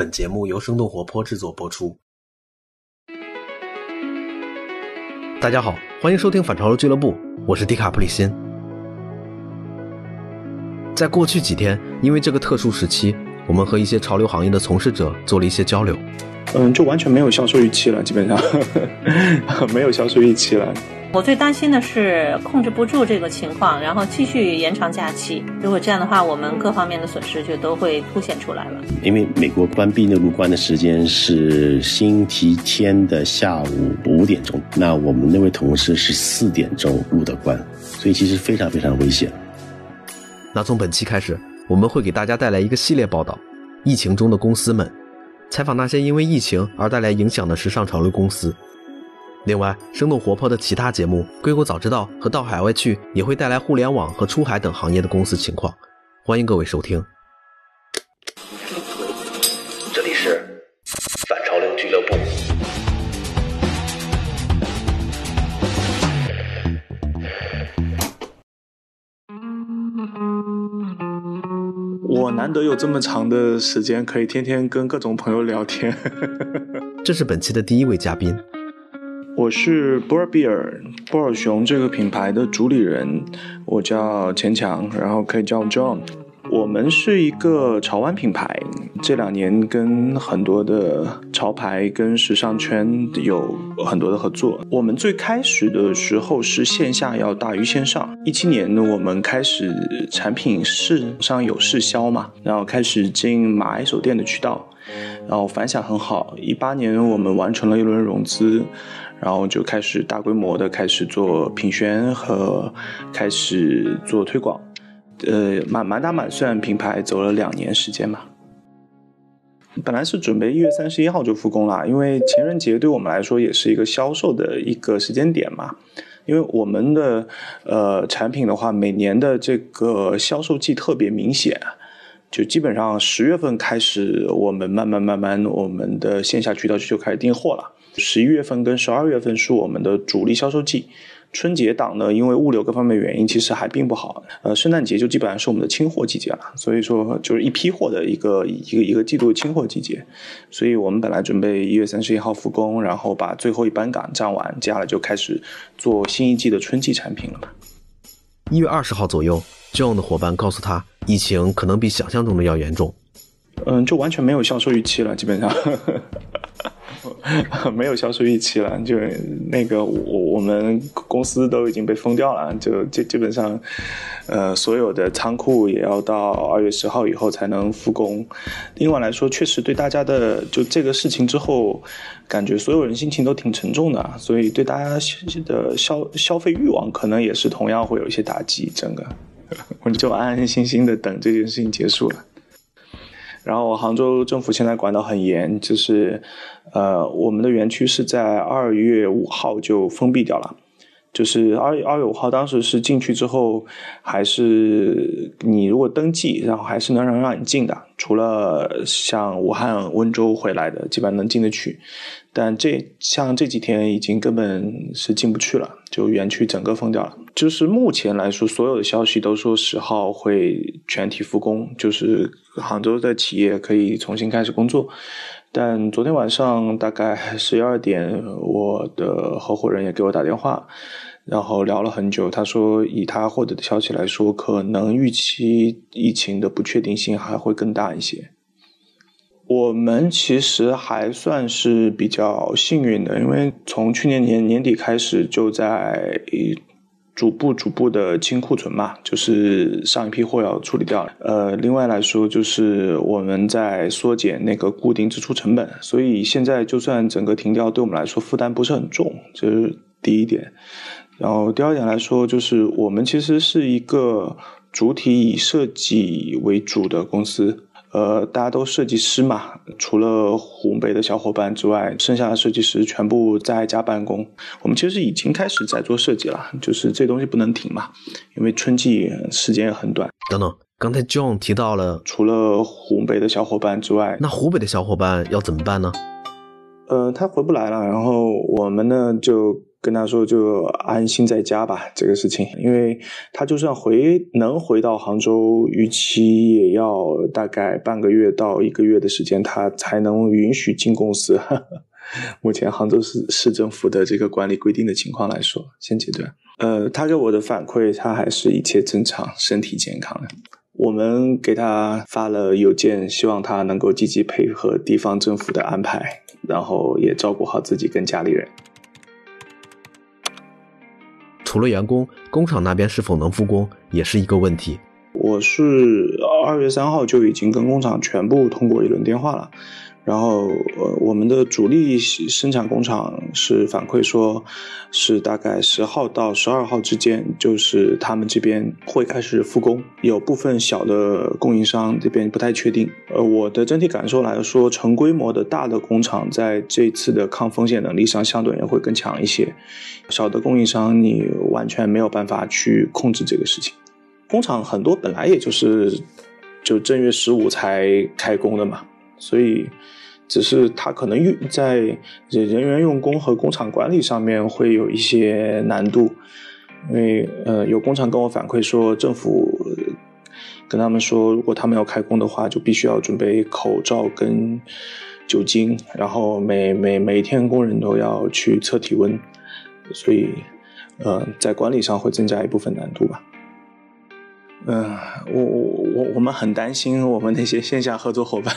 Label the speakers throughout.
Speaker 1: 本节目由生动活泼制作播出。大家好，欢迎收听反潮流俱乐部，我是迪卡普里辛。在过去几天，因为这个特殊时期，我们和一些潮流行业的从事者做了一些交流。
Speaker 2: 嗯，就完全没有销售预期了，基本上 没有销售预期了。
Speaker 3: 我最担心的是控制不住这个情况，然后继续延长假期。如果这样的话，我们各方面的损失就都会凸显出来了。
Speaker 4: 因为美国关闭内陆关的时间是星期天的下午五点钟，那我们那位同事是四点钟入的关，所以其实非常非常危险。
Speaker 1: 那从本期开始，我们会给大家带来一个系列报道：疫情中的公司们，采访那些因为疫情而带来影响的时尚潮流公司。另外，生动活泼的其他节目《硅谷早知道》和《到海外去》也会带来互联网和出海等行业的公司情况，欢迎各位收听。这里是反潮流俱乐部。
Speaker 2: 我难得有这么长的时间可以天天跟各种朋友聊天。
Speaker 1: 这是本期的第一位嘉宾。
Speaker 2: 我是波尔比尔波尔熊这个品牌的主理人，我叫钱强，然后可以叫 John。我们是一个潮玩品牌，这两年跟很多的潮牌跟时尚圈有很多的合作。我们最开始的时候是线下要大于线上，一七年呢，我们开始产品市上有试销嘛，然后开始进买手店的渠道，然后反响很好。一八年我们完成了一轮融资。然后就开始大规模的开始做品宣和开始做推广，呃，满满打满算品牌走了两年时间吧。本来是准备一月三十一号就复工了，因为情人节对我们来说也是一个销售的一个时间点嘛。因为我们的呃产品的话，每年的这个销售季特别明显，就基本上十月份开始，我们慢慢慢慢，我们的线下渠道就开始订货了。十一月份跟十二月份是我们的主力销售季，春节档呢，因为物流各方面原因，其实还并不好。呃，圣诞节就基本上是我们的清货季节了，所以说就是一批货的一个一个一个季度的清货季节。所以我们本来准备一月三十一号复工，然后把最后一班岗站完，接下来就开始做新一季的春季产品了嘛。
Speaker 1: 一月二十号左右，John 的伙伴告诉他，疫情可能比想象中的要严重。
Speaker 2: 嗯，就完全没有销售预期了，基本上。没有销售预期了，就那个我我们公司都已经被封掉了，就基基本上，呃，所有的仓库也要到二月十号以后才能复工。另外来说，确实对大家的就这个事情之后，感觉所有人心情都挺沉重的，所以对大家的消消费欲望可能也是同样会有一些打击。整个，我就安安心心的等这件事情结束了。然后杭州政府现在管得很严，就是，呃，我们的园区是在二月五号就封闭掉了，就是二二月五号当时是进去之后，还是你如果登记，然后还是能让让你进的，除了像武汉、温州回来的，基本上能进得去。但这像这几天已经根本是进不去了，就园区整个封掉了。就是目前来说，所有的消息都说十号会全体复工，就是杭州的企业可以重新开始工作。但昨天晚上大概十一二点，我的合伙人也给我打电话，然后聊了很久。他说，以他获得的消息来说，可能预期疫情的不确定性还会更大一些。我们其实还算是比较幸运的，因为从去年年年底开始就在逐步逐步的清库存嘛，就是上一批货要处理掉了。呃，另外来说就是我们在缩减那个固定支出成本，所以现在就算整个停掉，对我们来说负担不是很重，这是第一点。然后第二点来说，就是我们其实是一个主体以设计为主的公司。呃，大家都设计师嘛，除了湖北的小伙伴之外，剩下的设计师全部在家办公。我们其实已经开始在做设计了，就是这东西不能停嘛，因为春季时间也很短。
Speaker 1: 等等，刚才 John 提到了，
Speaker 2: 除了湖北的小伙伴之外，
Speaker 1: 那湖北的小伙伴要怎么办呢？
Speaker 2: 呃，他回不来了，然后我们呢就跟他说就安心在家吧，这个事情，因为他就算回能回到杭州，预期也要大概半个月到一个月的时间，他才能允许进公司。目前杭州市市政府的这个管理规定的情况来说，现阶段，呃，他给我的反馈，他还是一切正常，身体健康。我们给他发了邮件，希望他能够积极配合地方政府的安排，然后也照顾好自己跟家里人。
Speaker 1: 除了员工，工厂那边是否能复工也是一个问题。
Speaker 2: 我是二月三号就已经跟工厂全部通过一轮电话了。然后，呃，我们的主力生产工厂是反馈说，是大概十号到十二号之间，就是他们这边会开始复工。有部分小的供应商这边不太确定。呃，我的整体感受来说，成规模的大的工厂在这次的抗风险能力上相对也会更强一些。小的供应商你完全没有办法去控制这个事情。工厂很多本来也就是就正月十五才开工的嘛。所以，只是他可能用在人员用工和工厂管理上面会有一些难度，因为呃，有工厂跟我反馈说，政府跟他们说，如果他们要开工的话，就必须要准备口罩跟酒精，然后每每每天工人都要去测体温，所以呃，在管理上会增加一部分难度吧。嗯，我我我我们很担心我们那些线下合作伙伴。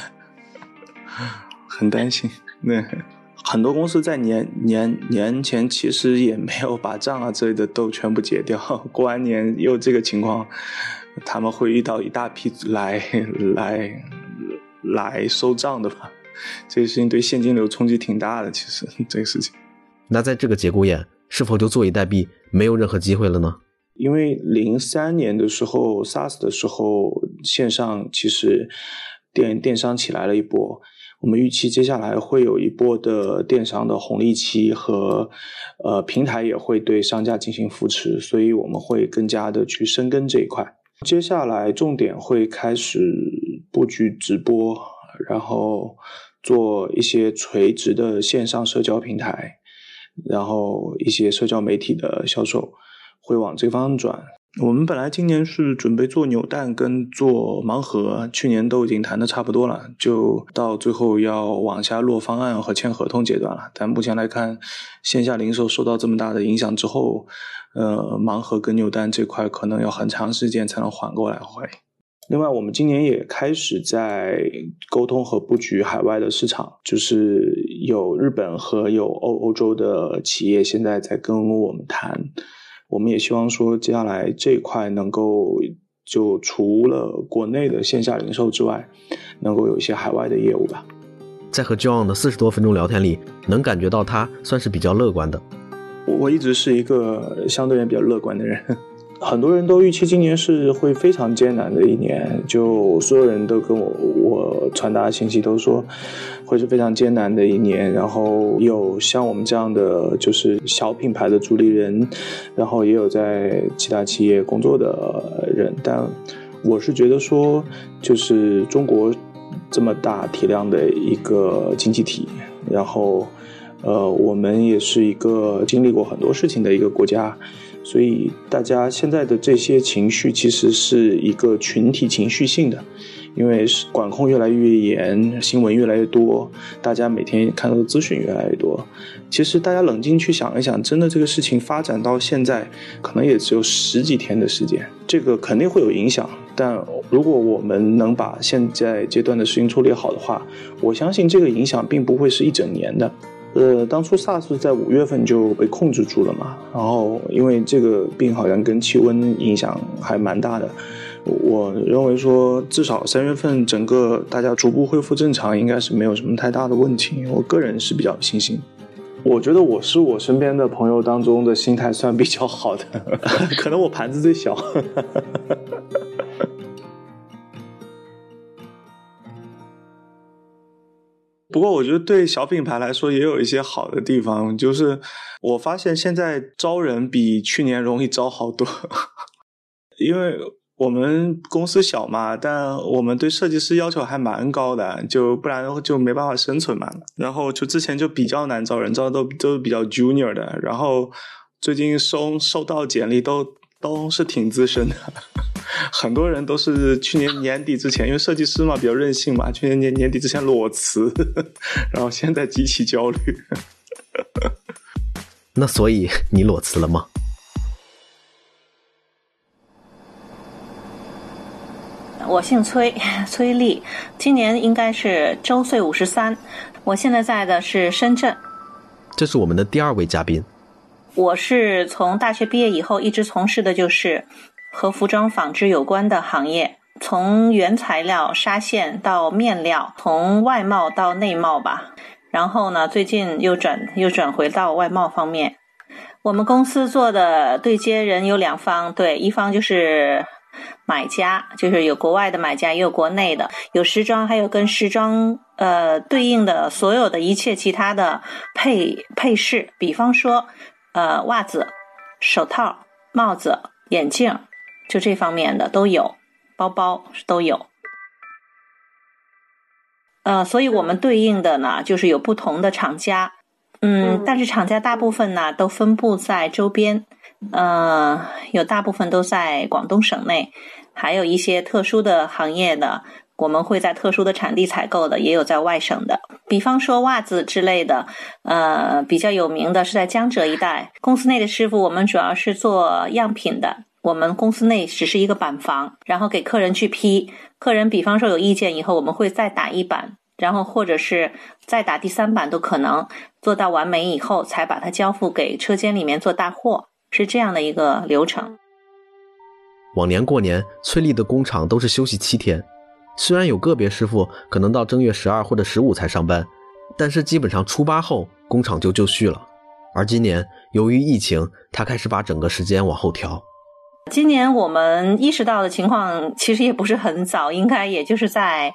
Speaker 2: 很担心，那很多公司在年年年前其实也没有把账啊之类的都全部结掉，过完年又这个情况，他们会遇到一大批来来来收账的吧？这个事情对现金流冲击挺大的，其实这个事情。
Speaker 1: 那在这个节骨眼，是否就坐以待毙，没有任何机会了呢？
Speaker 2: 因为零三年的时候，SARS 的时候，线上其实电电商起来了一波。我们预期接下来会有一波的电商的红利期和，呃，平台也会对商家进行扶持，所以我们会更加的去深耕这一块。接下来重点会开始布局直播，然后做一些垂直的线上社交平台，然后一些社交媒体的销售会往这方转。我们本来今年是准备做扭蛋跟做盲盒，去年都已经谈的差不多了，就到最后要往下落方案和签合同阶段了。但目前来看，线下零售受到这么大的影响之后，呃，盲盒跟扭蛋这块可能要很长时间才能缓过来。会。另外，我们今年也开始在沟通和布局海外的市场，就是有日本和有欧欧洲的企业现在在跟我们谈。我们也希望说，接下来这一块能够就除了国内的线下零售之外，能够有一些海外的业务吧。
Speaker 1: 在和 John 的四十多分钟聊天里，能感觉到他算是比较乐观的。
Speaker 2: 我一直是一个相对人比较乐观的人。很多人都预期今年是会非常艰难的一年，就所有人都跟我我传达信息都说会是非常艰难的一年。然后有像我们这样的就是小品牌的主理人，然后也有在其他企业工作的人，但我是觉得说，就是中国这么大体量的一个经济体，然后呃，我们也是一个经历过很多事情的一个国家。所以大家现在的这些情绪其实是一个群体情绪性的，因为管控越来越严，新闻越来越多，大家每天看到的资讯越来越多。其实大家冷静去想一想，真的这个事情发展到现在，可能也只有十几天的时间，这个肯定会有影响。但如果我们能把现在阶段的事情处理好的话，我相信这个影响并不会是一整年的。呃，当初 SARS 在五月份就被控制住了嘛，然后因为这个病好像跟气温影响还蛮大的，我认为说至少三月份整个大家逐步恢复正常，应该是没有什么太大的问题。我个人是比较有信心，我觉得我是我身边的朋友当中的心态算比较好的，可能我盘子最小。不过我觉得对小品牌来说也有一些好的地方，就是我发现现在招人比去年容易招好多，因为我们公司小嘛，但我们对设计师要求还蛮高的，就不然就没办法生存嘛。然后就之前就比较难招人，招的都都是比较 junior 的。然后最近收收到简历都都是挺资深的，很多人都是去年年底之前，因为设计师嘛比较任性嘛，去年年年底之前裸辞，然后现在极其焦虑。
Speaker 1: 那所以你裸辞了吗？
Speaker 3: 我姓崔，崔丽，今年应该是周岁五十三。我现在在的是深圳。
Speaker 1: 这是我们的第二位嘉宾。
Speaker 3: 我是从大学毕业以后一直从事的就是和服装纺织有关的行业，从原材料纱线到面料，从外贸到内贸吧。然后呢，最近又转又转回到外贸方面。我们公司做的对接人有两方，对，一方就是。买家就是有国外的买家，也有国内的，有时装，还有跟时装呃对应的所有的一切其他的配配饰，比方说呃袜子、手套、帽子、眼镜，就这方面的都有，包包都有。呃，所以我们对应的呢，就是有不同的厂家，嗯，但是厂家大部分呢都分布在周边。呃，有大部分都在广东省内，还有一些特殊的行业的，我们会在特殊的产地采购的，也有在外省的。比方说袜子之类的，呃，比较有名的是在江浙一带。公司内的师傅，我们主要是做样品的，我们公司内只是一个板房，然后给客人去批。客人比方说有意见以后，我们会再打一版，然后或者是再打第三版都可能，做到完美以后才把它交付给车间里面做大货。是这样的一个流程。
Speaker 1: 往年过年，崔丽的工厂都是休息七天，虽然有个别师傅可能到正月十二或者十五才上班，但是基本上初八后工厂就就绪了。而今年由于疫情，他开始把整个时间往后调。
Speaker 3: 今年我们意识到的情况其实也不是很早，应该也就是在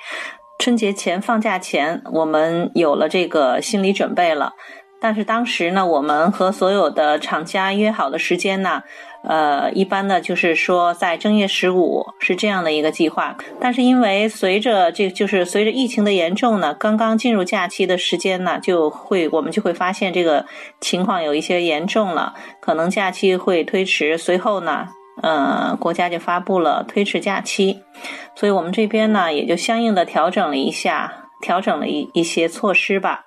Speaker 3: 春节前放假前，我们有了这个心理准备了。但是当时呢，我们和所有的厂家约好的时间呢，呃，一般呢就是说在正月十五是这样的一个计划。但是因为随着这就是随着疫情的严重呢，刚刚进入假期的时间呢，就会我们就会发现这个情况有一些严重了，可能假期会推迟。随后呢，呃，国家就发布了推迟假期，所以我们这边呢也就相应的调整了一下，调整了一一些措施吧。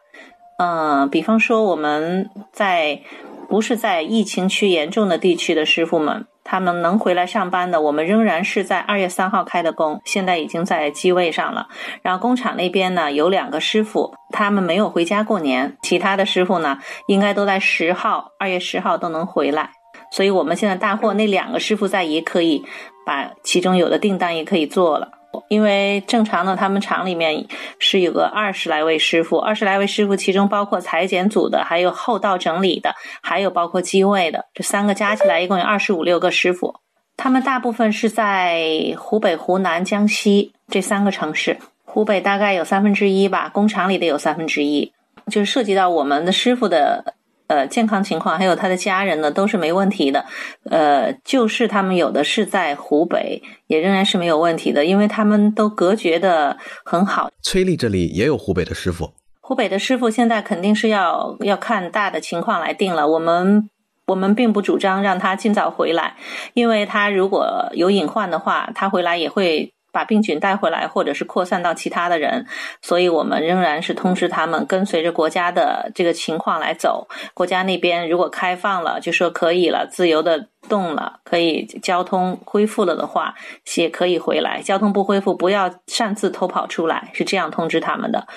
Speaker 3: 嗯，比方说我们在不是在疫情区严重的地区的师傅们，他们能回来上班的，我们仍然是在二月三号开的工，现在已经在机位上了。然后工厂那边呢，有两个师傅，他们没有回家过年，其他的师傅呢，应该都在十号，二月十号都能回来。所以我们现在大货那两个师傅在，也可以把其中有的订单也可以做了。因为正常的，他们厂里面是有个二十来位师傅，二十来位师傅，其中包括裁剪组的，还有后道整理的，还有包括机位的，这三个加起来一共有二十五六个师傅。他们大部分是在湖北、湖南、江西这三个城市，湖北大概有三分之一吧，工厂里的有三分之一，就是涉及到我们的师傅的。呃，健康情况还有他的家人呢，都是没问题的。呃，就是他们有的是在湖北，也仍然是没有问题的，因为他们都隔绝的很好。
Speaker 1: 崔丽这里也有湖北的师傅，
Speaker 3: 湖北的师傅现在肯定是要要看大的情况来定了。我们我们并不主张让他尽早回来，因为他如果有隐患的话，他回来也会。把病菌带回来，或者是扩散到其他的人，所以我们仍然是通知他们跟随着国家的这个情况来走。国家那边如果开放了，就说可以了，自由的动了，可以交通恢复了的话，也可以回来。交通不恢复，不要擅自偷跑出来，是这样通知他们的。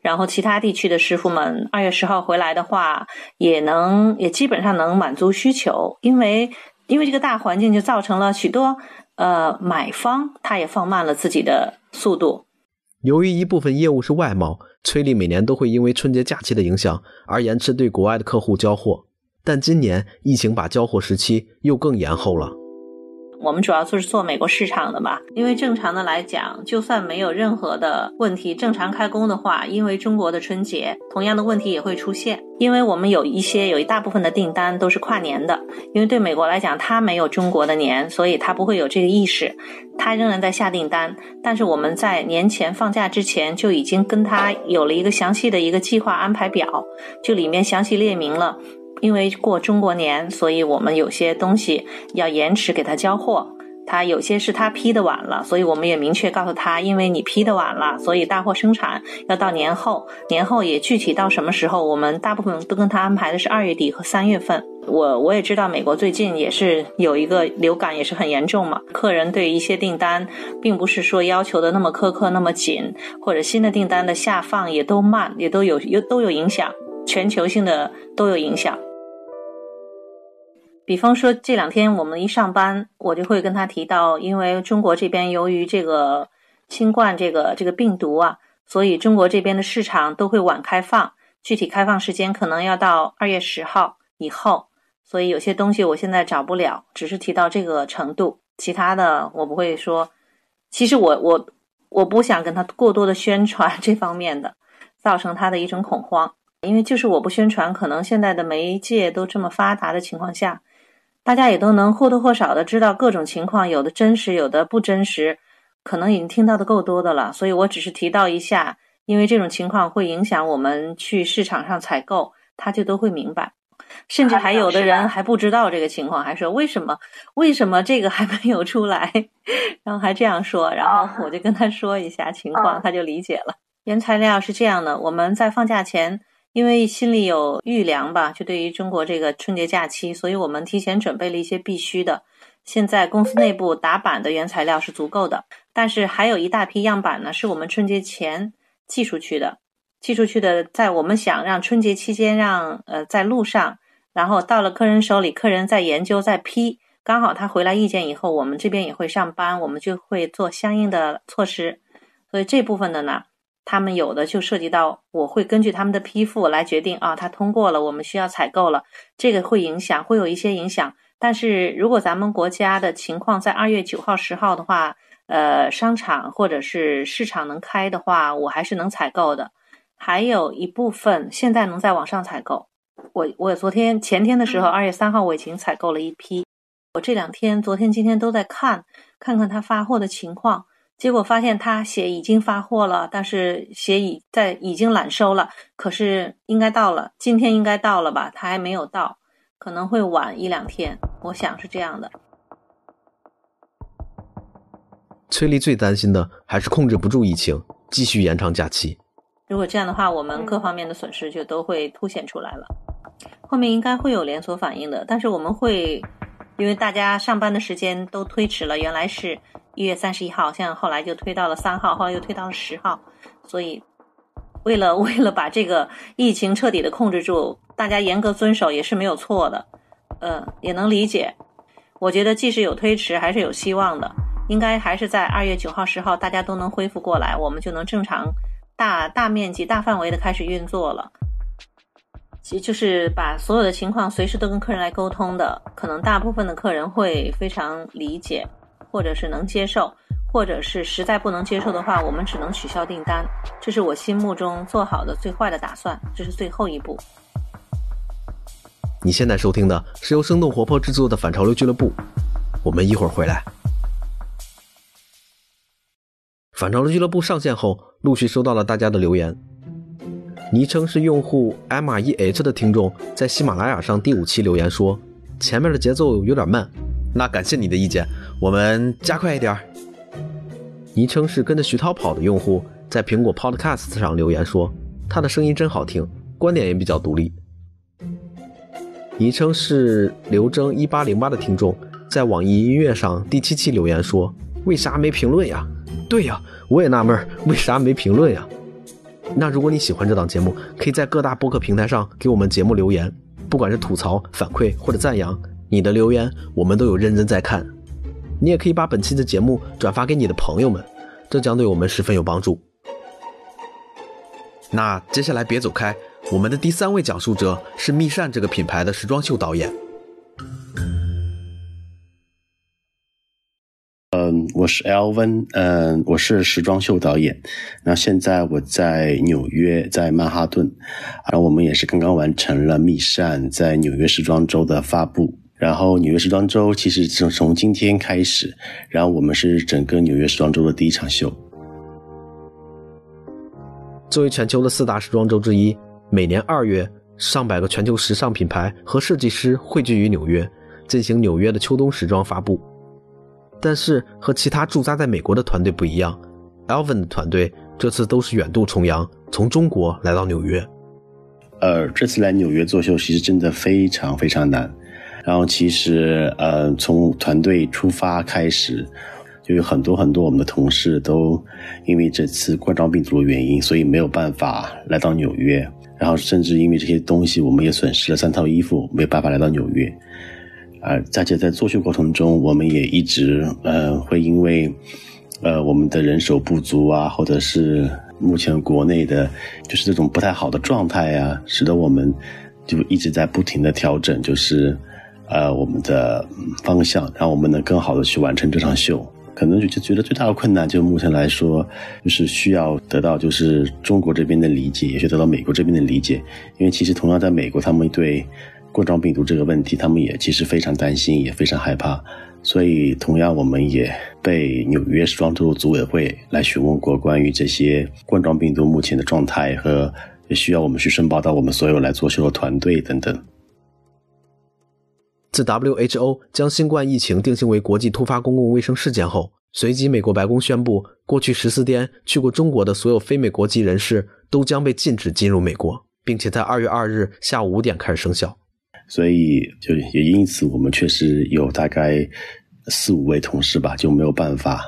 Speaker 3: 然后其他地区的师傅们，二月十号回来的话，也能也基本上能满足需求，因为因为这个大环境就造成了许多。呃，买方他也放慢了自己的速度。
Speaker 1: 由于一部分业务是外贸，崔丽每年都会因为春节假期的影响而延迟对国外的客户交货。但今年疫情把交货时期又更延后了。
Speaker 3: 我们主要就是做美国市场的嘛，因为正常的来讲，就算没有任何的问题，正常开工的话，因为中国的春节，同样的问题也会出现。因为我们有一些有一大部分的订单都是跨年的，因为对美国来讲，它没有中国的年，所以它不会有这个意识，它仍然在下订单。但是我们在年前放假之前就已经跟他有了一个详细的一个计划安排表，就里面详细列明了。因为过中国年，所以我们有些东西要延迟给他交货。他有些是他批的晚了，所以我们也明确告诉他，因为你批的晚了，所以大货生产要到年后。年后也具体到什么时候，我们大部分都跟他安排的是二月底和三月份。我我也知道美国最近也是有一个流感，也是很严重嘛。客人对一些订单，并不是说要求的那么苛刻、那么紧，或者新的订单的下放也都慢，也都有有都有影响，全球性的都有影响。比方说这两天我们一上班，我就会跟他提到，因为中国这边由于这个新冠这个这个病毒啊，所以中国这边的市场都会晚开放，具体开放时间可能要到二月十号以后，所以有些东西我现在找不了，只是提到这个程度，其他的我不会说。其实我我我不想跟他过多的宣传这方面的，造成他的一种恐慌，因为就是我不宣传，可能现在的媒介都这么发达的情况下。大家也都能或多或少的知道各种情况，有的真实，有的不真实，可能已经听到的够多的了。所以我只是提到一下，因为这种情况会影响我们去市场上采购，他就都会明白。甚至还有的人还不知道这个情况，还说为什么为什么这个还没有出来，然后还这样说，然后我就跟他说一下情况，他就理解了。原材料是这样的，我们在放假前。因为心里有预量吧，就对于中国这个春节假期，所以我们提前准备了一些必须的。现在公司内部打板的原材料是足够的，但是还有一大批样板呢，是我们春节前寄出去的。寄出去的，在我们想让春节期间让呃在路上，然后到了客人手里，客人在研究在批，刚好他回来意见以后，我们这边也会上班，我们就会做相应的措施。所以这部分的呢。他们有的就涉及到，我会根据他们的批复来决定啊，他通过了，我们需要采购了，这个会影响，会有一些影响。但是如果咱们国家的情况在二月九号、十号的话，呃，商场或者是市场能开的话，我还是能采购的。还有一部分现在能在网上采购，我我昨天前天的时候，二月三号我已经采购了一批，我这两天昨天今天都在看，看看他发货的情况。结果发现他写已经发货了，但是鞋已在已经揽收了，可是应该到了，今天应该到了吧？他还没有到，可能会晚一两天，我想是这样的。
Speaker 1: 崔丽最担心的还是控制不住疫情，继续延长假期。
Speaker 3: 如果这样的话，我们各方面的损失就都会凸显出来了，后面应该会有连锁反应的。但是我们会，因为大家上班的时间都推迟了，原来是。一月三十一号，像后来就推到了三号，后来又推到了十号，所以为了 为了把这个疫情彻底的控制住，大家严格遵守也是没有错的，呃，也能理解。我觉得即使有推迟，还是有希望的，应该还是在二月九号、十号，大家都能恢复过来，我们就能正常大大面积、大范围的开始运作了。其实就是把所有的情况随时都跟客人来沟通的，可能大部分的客人会非常理解。或者是能接受，或者是实在不能接受的话，我们只能取消订单。这是我心目中做好的最坏的打算，这是最后一步。
Speaker 1: 你现在收听的是由生动活泼制作的反潮流俱乐部，我们一会儿回来。反潮流俱乐部上线后，陆续收到了大家的留言。昵称是用户 M R E H 的听众在喜马拉雅上第五期留言说，前面的节奏有点慢。那感谢你的意见，我们加快一点。昵称是跟着徐涛跑的用户在苹果 Podcast 上留言说，他的声音真好听，观点也比较独立。昵称是刘征一八零八的听众在网易音乐上第七期留言说，为啥没评论呀？对呀，我也纳闷，为啥没评论呀？那如果你喜欢这档节目，可以在各大播客平台上给我们节目留言，不管是吐槽、反馈或者赞扬。你的留言我们都有认真在看，你也可以把本期的节目转发给你的朋友们，这将对我们十分有帮助。那接下来别走开，我们的第三位讲述者是密扇这个品牌的时装秀导演。
Speaker 4: 我是 Elvin，嗯，我是时装秀导演。那现在我在纽约，在曼哈顿，然后我们也是刚刚完成了《密扇》在纽约时装周的发布。然后纽约时装周其实从从今天开始，然后我们是整个纽约时装周的第一场秀。
Speaker 1: 作为全球的四大时装周之一，每年二月，上百个全球时尚品牌和设计师汇聚于纽约，进行纽约的秋冬时装发布。但是和其他驻扎在美国的团队不一样，Alvin 的团队这次都是远渡重洋，从中国来到纽约。
Speaker 4: 呃，这次来纽约做秀，其实真的非常非常难。然后其实，呃，从团队出发开始。就有很多很多我们的同事都因为这次冠状病毒的原因，所以没有办法来到纽约。然后甚至因为这些东西，我们也损失了三套衣服，没有办法来到纽约。而而且在作秀过程中，我们也一直呃会因为呃我们的人手不足啊，或者是目前国内的就是这种不太好的状态啊，使得我们就一直在不停的调整，就是呃我们的方向，让我们能更好的去完成这场秀。可能就就觉得最大的困难，就目前来说，就是需要得到就是中国这边的理解，也需要得到美国这边的理解。因为其实同样在美国，他们对冠状病毒这个问题，他们也其实非常担心，也非常害怕。所以同样，我们也被纽约时装周组委会来询问过关于这些冠状病毒目前的状态和需要我们去申报到我们所有来做秀的团队等等。
Speaker 1: 自 WHO 将新冠疫情定性为国际突发公共卫生事件后，随即美国白宫宣布，过去十四天去过中国的所有非美国籍人士都将被禁止进入美国，并且在二月二日下午五点开始生效。
Speaker 4: 所以，就也因此，我们确实有大概四五位同事吧，就没有办法，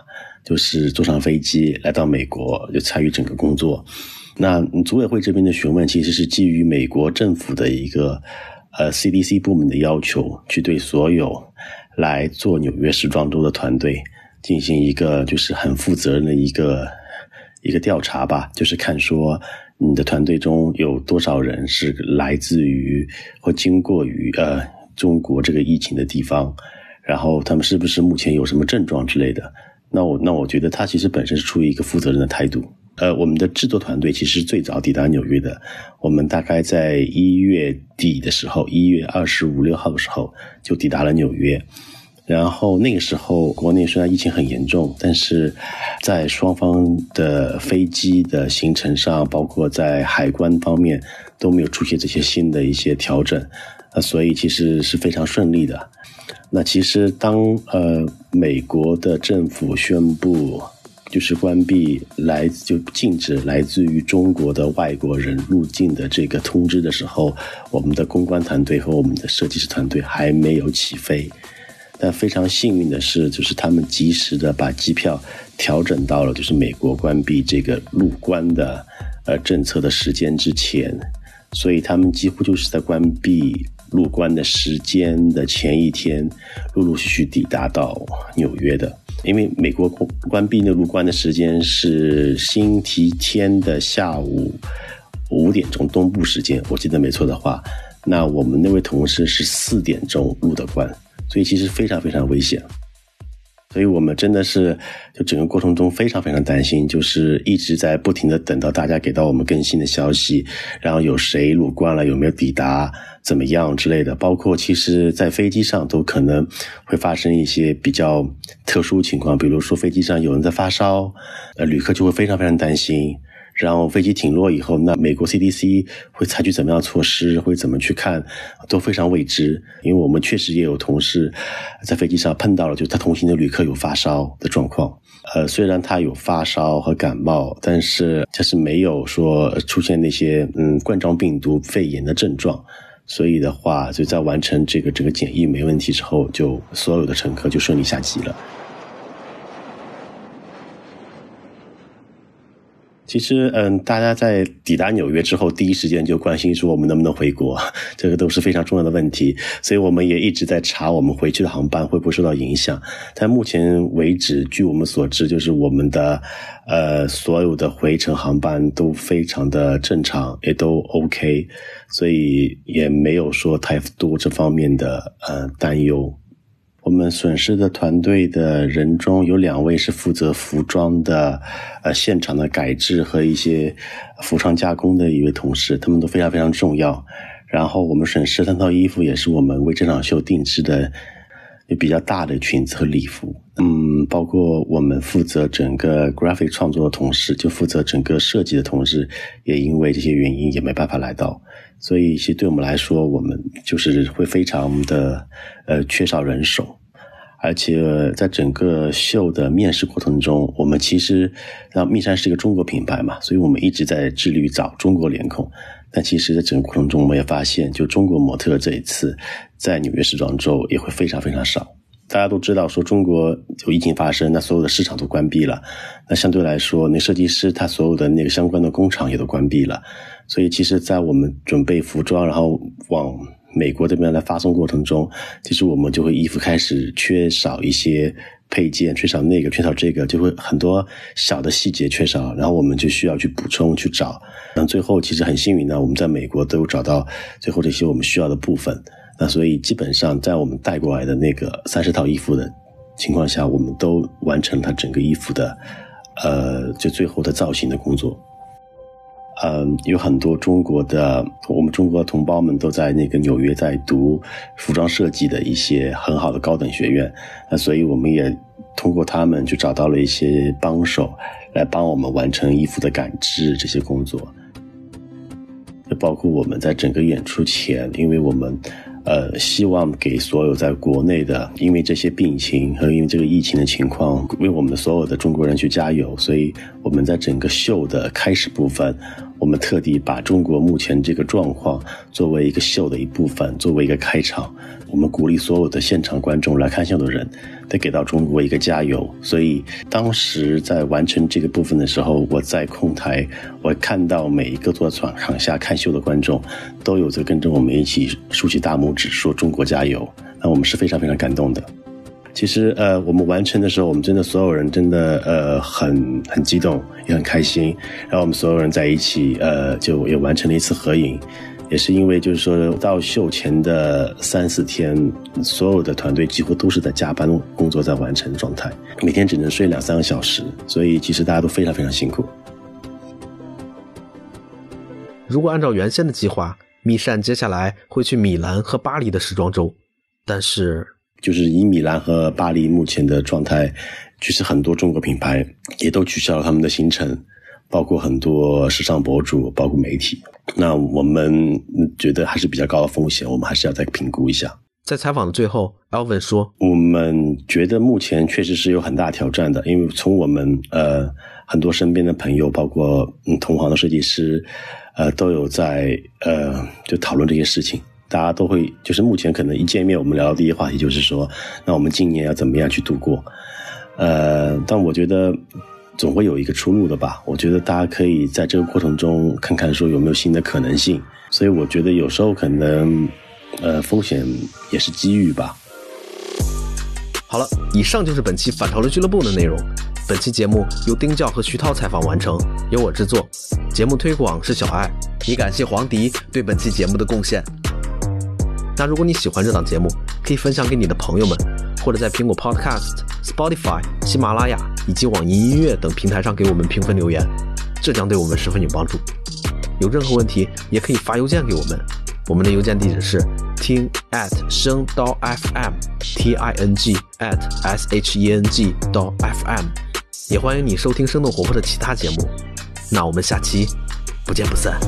Speaker 4: 就是坐上飞机来到美国，就参与整个工作。那组委会这边的询问，其实是基于美国政府的一个。呃，CDC 部门的要求，去对所有来做纽约时装周的团队进行一个就是很负责任的一个一个调查吧，就是看说你的团队中有多少人是来自于或经过于呃中国这个疫情的地方，然后他们是不是目前有什么症状之类的。那我那我觉得他其实本身是出于一个负责任的态度。呃，我们的制作团队其实最早抵达纽约的，我们大概在一月底的时候，一月二十五六号的时候就抵达了纽约。然后那个时候，国内虽然疫情很严重，但是在双方的飞机的行程上，包括在海关方面都没有出现这些新的一些调整，啊，所以其实是非常顺利的。那其实当呃美国的政府宣布。就是关闭来就禁止来自于中国的外国人入境的这个通知的时候，我们的公关团队和我们的设计师团队还没有起飞。但非常幸运的是，就是他们及时的把机票调整到了就是美国关闭这个入关的呃政策的时间之前，所以他们几乎就是在关闭入关的时间的前一天，陆陆续续抵达到纽约的。因为美国关关闭那入关的时间是星期天的下午五点钟东部时间，我记得没错的话，那我们那位同事是四点钟入的关，所以其实非常非常危险。所以我们真的是就整个过程中非常非常担心，就是一直在不停的等到大家给到我们更新的消息，然后有谁入关了，有没有抵达。怎么样之类的，包括其实，在飞机上都可能会发生一些比较特殊情况，比如说飞机上有人在发烧，呃，旅客就会非常非常担心。然后飞机停落以后，那美国 CDC 会采取怎么样措施，会怎么去看，都非常未知。因为我们确实也有同事在飞机上碰到了，就他同行的旅客有发烧的状况。呃，虽然他有发烧和感冒，但是他是没有说出现那些嗯冠状病毒肺炎的症状。所以的话，就在完成这个这个检疫没问题之后，就所有的乘客就顺利下机了。其实，嗯，大家在抵达纽约之后，第一时间就关心说我们能不能回国，这个都是非常重要的问题。所以我们也一直在查我们回去的航班会不会受到影响。但目前为止，据我们所知，就是我们的呃所有的回程航班都非常的正常，也都 OK，所以也没有说太多这方面的呃担忧。我们损失的团队的人中有两位是负责服装的，呃，现场的改制和一些服装加工的一位同事，他们都非常非常重要。然后我们损失三套衣服，也是我们为这场秀定制的。有比较大的裙子和礼服，嗯，包括我们负责整个 graphic 创作的同事，就负责整个设计的同事，也因为这些原因也没办法来到，所以其实对我们来说，我们就是会非常的呃缺少人手，而且在整个秀的面试过程中，我们其实那蜜山是一个中国品牌嘛，所以我们一直在致力于找中国脸孔。但其实，在整个过程中，我们也发现，就中国模特这一次在纽约时装周也会非常非常少。大家都知道，说中国有疫情发生，那所有的市场都关闭了。那相对来说，那设计师他所有的那个相关的工厂也都关闭了。所以，其实，在我们准备服装，然后往美国这边来发送过程中，其实我们就会衣服开始缺少一些。配件缺少那个，缺少这个，就会很多小的细节缺少，然后我们就需要去补充去找。那最后其实很幸运呢，我们在美国都找到最后这些我们需要的部分。那所以基本上在我们带过来的那个三十套衣服的情况下，我们都完成了它整个衣服的呃就最后的造型的工作。嗯，有很多中国的我们中国同胞们都在那个纽约在读服装设计的一些很好的高等学院，那所以我们也通过他们就找到了一些帮手来帮我们完成衣服的感知这些工作，就包括我们在整个演出前，因为我们。呃，希望给所有在国内的，因为这些病情和因为这个疫情的情况，为我们所有的中国人去加油。所以我们在整个秀的开始部分。我们特地把中国目前这个状况作为一个秀的一部分，作为一个开场。我们鼓励所有的现场观众来看秀的人，得给到中国一个加油。所以当时在完成这个部分的时候，我在控台，我看到每一个坐在场下看秀的观众，都有在跟着我们一起竖起大拇指说“中国加油”。那我们是非常非常感动的。其实，呃，我们完成的时候，我们真的所有人真的，呃，很很激动，也很开心。然后我们所有人在一起，呃，就也完成了一次合影。也是因为，就是说到秀前的三四天，所有的团队几乎都是在加班工作，在完成状态，每天只能睡两三个小时，所以其实大家都非常非常辛苦。
Speaker 1: 如果按照原先的计划，米善接下来会去米兰和巴黎的时装周，但是。
Speaker 4: 就是以米兰和巴黎目前的状态，其实很多中国品牌也都取消了他们的行程，包括很多时尚博主，包括媒体。那我们觉得还是比较高的风险，我们还是要再评估一下。
Speaker 1: 在采访的最后，Alvin 说：“
Speaker 4: 我们觉得目前确实是有很大挑战的，因为从我们呃很多身边的朋友，包括嗯同行的设计师，呃都有在呃就讨论这些事情。”大家都会，就是目前可能一见面，我们聊的第一个话题就是说，那我们今年要怎么样去度过？呃，但我觉得总会有一个出路的吧。我觉得大家可以在这个过程中看看说有没有新的可能性。所以我觉得有时候可能，呃，风险也是机遇吧。
Speaker 1: 好了，以上就是本期反潮流俱乐部的内容。本期节目由丁教和徐涛采访完成，由我制作。节目推广是小爱，也感谢黄迪对本期节目的贡献。那如果你喜欢这档节目，可以分享给你的朋友们，或者在苹果 Podcast、Spotify、喜马拉雅以及网易音乐等平台上给我们评分留言，这将对我们十分有帮助。有任何问题也可以发邮件给我们，我们的邮件地址是听 at 声刀 fm，t i n g at s h e n g 到 fm，也欢迎你收听生动活泼的其他节目。那我们下期不见不散。